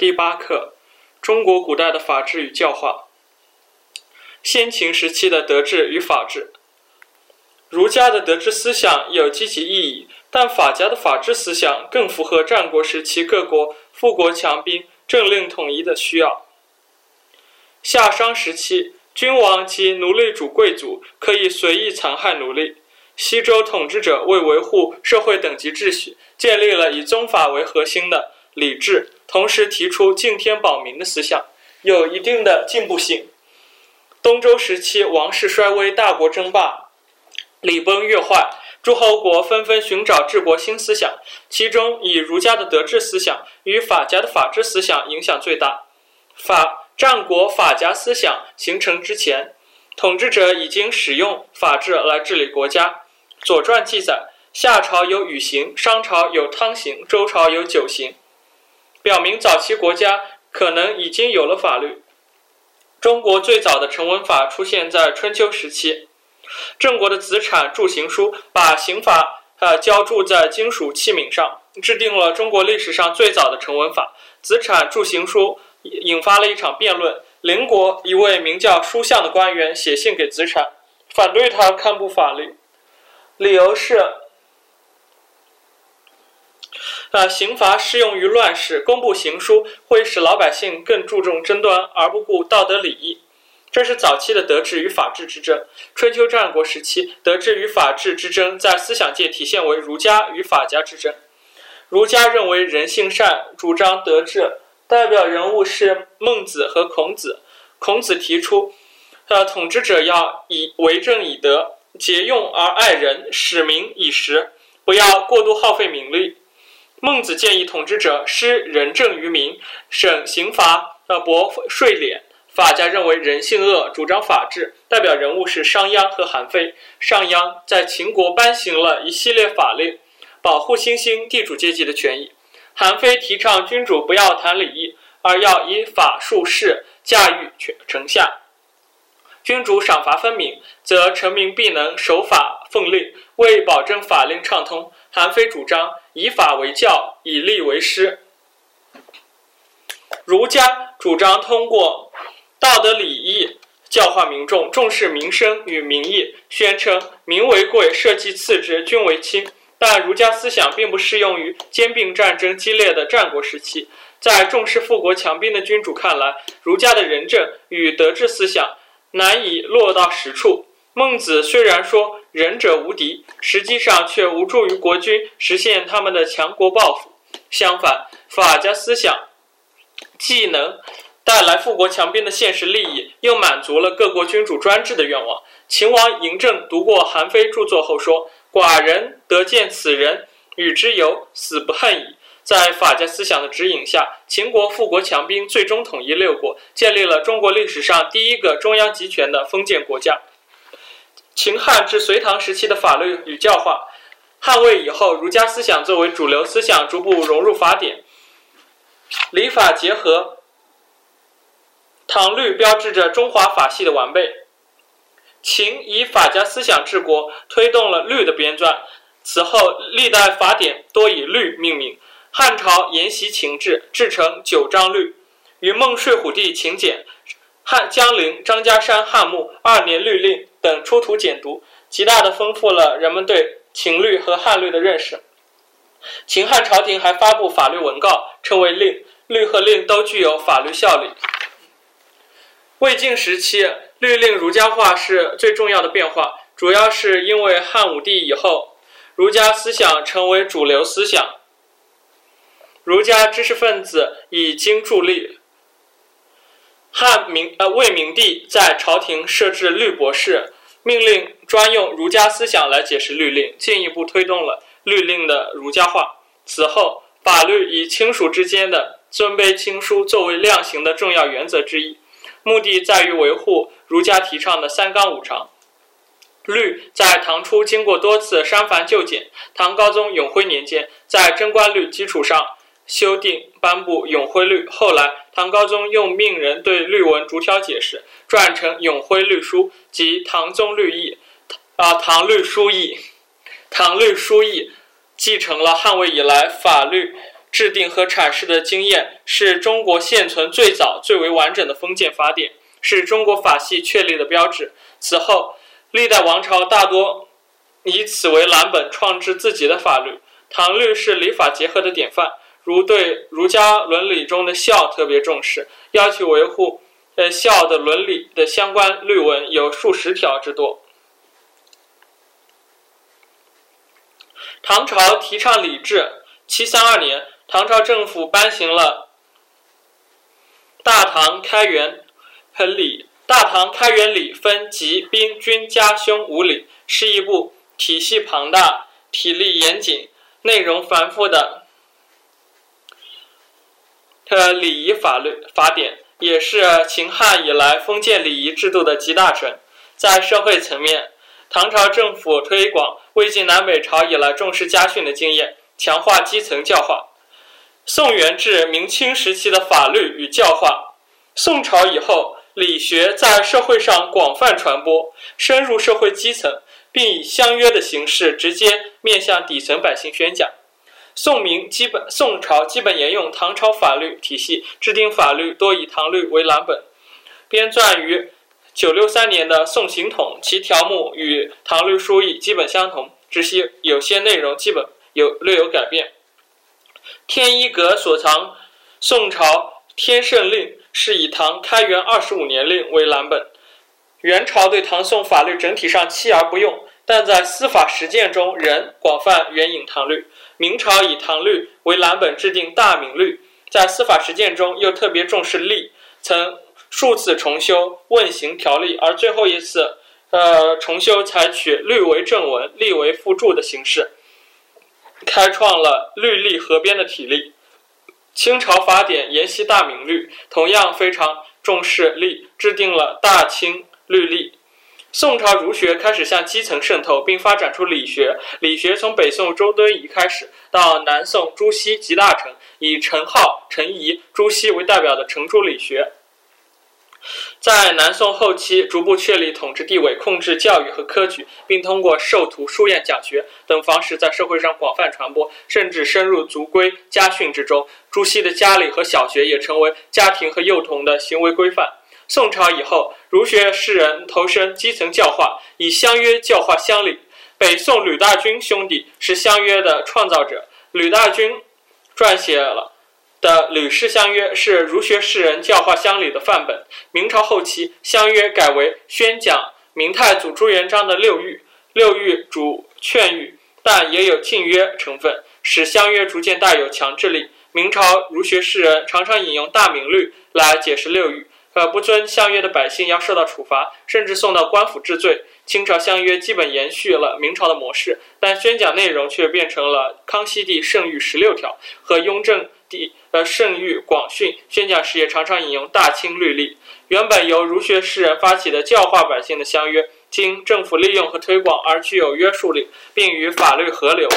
第八课：中国古代的法治与教化。先秦时期的德治与法治。儒家的德治思想有积极意义，但法家的法治思想更符合战国时期各国富国强兵、政令统一的需要。夏商时期，君王及奴隶主贵族可以随意残害奴隶。西周统治者为维护社会等级秩序，建立了以宗法为核心的礼制，同时提出敬天保民的思想，有一定的进步性。东周时期，王室衰微，大国争霸，礼崩乐坏，诸侯国纷纷寻找治国新思想，其中以儒家的德治思想与法家的法治思想影响最大。法战国法家思想形成之前，统治者已经使用法治来治理国家。《左传》记载，夏朝有禹刑，商朝有汤刑，周朝有九刑，表明早期国家可能已经有了法律。中国最早的成文法出现在春秋时期，郑国的子产铸刑书，把刑法呃浇铸在金属器皿上，制定了中国历史上最早的成文法。子产铸刑书引发了一场辩论。邻国一位名叫叔向的官员写信给子产，反对他刊布法律。理由是，啊，刑罚适用于乱世，公布刑书会使老百姓更注重争端，而不顾道德礼义。这是早期的德治与法治之争。春秋战国时期，德治与法治之争在思想界体现为儒家与法家之争。儒家认为人性善，主张德治，代表人物是孟子和孔子。孔子提出，呃，统治者要以为政以德。节用而爱人，使民以时，不要过度耗费民力。孟子建议统治者施仁政于民，省刑罚，呃，薄税敛。法家认为人性恶，主张法治，代表人物是商鞅和韩非。商鞅在秦国颁行了一系列法令，保护新兴地主阶级的权益。韩非提倡君主不要谈礼义，而要以法术士驾驭权臣下。君主赏罚分明，则臣民必能守法奉令。为保证法令畅通，韩非主张以法为教，以吏为师。儒家主张通过道德礼义教化民众，重视民生与民意，宣称民为贵，社稷次之，君为轻。但儒家思想并不适用于兼并战争激烈的战国时期。在重视富国强兵的君主看来，儒家的仁政与德治思想。难以落到实处。孟子虽然说仁者无敌，实际上却无助于国君实现他们的强国抱负。相反，法家思想既能带来富国强兵的现实利益，又满足了各国君主专制的愿望。秦王嬴政读过韩非著作后说：“寡人得见此人，与之游，死不恨矣。”在法家思想的指引下，秦国富国强兵，最终统一六国，建立了中国历史上第一个中央集权的封建国家。秦汉至隋唐时期的法律与教化，汉魏以后，儒家思想作为主流思想，逐步融入法典，礼法结合。唐律标志着中华法系的完备。秦以法家思想治国，推动了律的编撰。此后，历代法典多以律命名。汉朝沿袭秦制，制成九章律，与孟睡虎地秦简、汉江陵张家山汉墓二年律令等出土简牍，极大地丰富了人们对秦律和汉律的认识。秦汉朝廷还发布法律文告，称为令，律和令都具有法律效力。魏晋时期，律令儒家化是最重要的变化，主要是因为汉武帝以后，儒家思想成为主流思想。儒家知识分子以经助力。汉明呃魏明帝在朝廷设置律博士，命令专用儒家思想来解释律令，进一步推动了律令的儒家化。此后，法律以亲属之间的尊卑亲疏作为量刑的重要原则之一，目的在于维护儒家提倡的三纲五常。律在唐初经过多次删繁就简，唐高宗永徽年间，在贞观律基础上。修订颁布《永徽律》，后来唐高宗用命人对律文逐条解释，撰成《永徽律书》及《唐宗律义》。啊，《唐律书义》《唐律书义》继承了汉魏以来法律制定和阐释的经验，是中国现存最早、最为完整的封建法典，是中国法系确立的标志。此后，历代王朝大多以此为蓝本创制自己的法律。唐律是礼法结合的典范，如对儒家伦理中的孝特别重视，要求维护呃孝的伦理的相关律文有数十条之多。唐朝提倡礼制，七三二年。唐朝政府颁行了《大唐开元礼》，《大唐开元礼》分吉、兵、军、家、兄五礼，是一部体系庞大、体例严谨、内容繁复的呃礼仪法律法典，也是秦汉以来封建礼仪制度的集大成。在社会层面，唐朝政府推广魏晋南北朝以来重视家训的经验，强化基层教化。宋元至明清时期的法律与教化，宋朝以后，理学在社会上广泛传播，深入社会基层，并以相约的形式直接面向底层百姓宣讲。宋明基本，宋朝基本沿用唐朝法律体系，制定法律多以唐律为蓝本。编撰于九六三年的《宋刑统》，其条目与唐律书意基本相同，只是有些内容基本有略有改变。天一阁所藏宋朝天圣令是以唐开元二十五年令为蓝本。元朝对唐宋法律整体上弃而不用，但在司法实践中仍广泛援引唐律。明朝以唐律为蓝本制定大明律，在司法实践中又特别重视例，曾数次重修问刑条例，而最后一次，呃，重修采取律为正文、例为附注的形式。开创了律例合编的体例。清朝法典沿袭大明律，同样非常重视例，制定了大清律例。宋朝儒学开始向基层渗透，并发展出理学。理学从北宋周敦颐开始，到南宋朱熹集大成，以陈浩、陈颐、朱熹为代表的程朱理学。在南宋后期，逐步确立统治地位，控制教育和科举，并通过授徒、书院、讲学等方式在社会上广泛传播，甚至深入族规家训之中。朱熹的家里和小学也成为家庭和幼童的行为规范。宋朝以后，儒学士人投身基层教化，以乡约教化乡里。北宋吕大钧兄弟是乡约的创造者，吕大钧撰写了。的《吕氏乡约》是儒学士人教化乡里的范本。明朝后期，乡约改为宣讲明太祖朱元璋的六谕，六谕主劝谕，但也有禁约成分，使乡约逐渐带有强制力。明朝儒学士人常常引用《大明律》来解释六谕，呃，不遵相约的百姓要受到处罚，甚至送到官府治罪。清朝相约基本延续了明朝的模式，但宣讲内容却变成了康熙帝圣谕十六条和雍正。帝呃圣谕广训宣讲时也常常引用大清律例。原本由儒学士人发起的教化百姓的相约，经政府利用和推广而具有约束力，并与法律合流。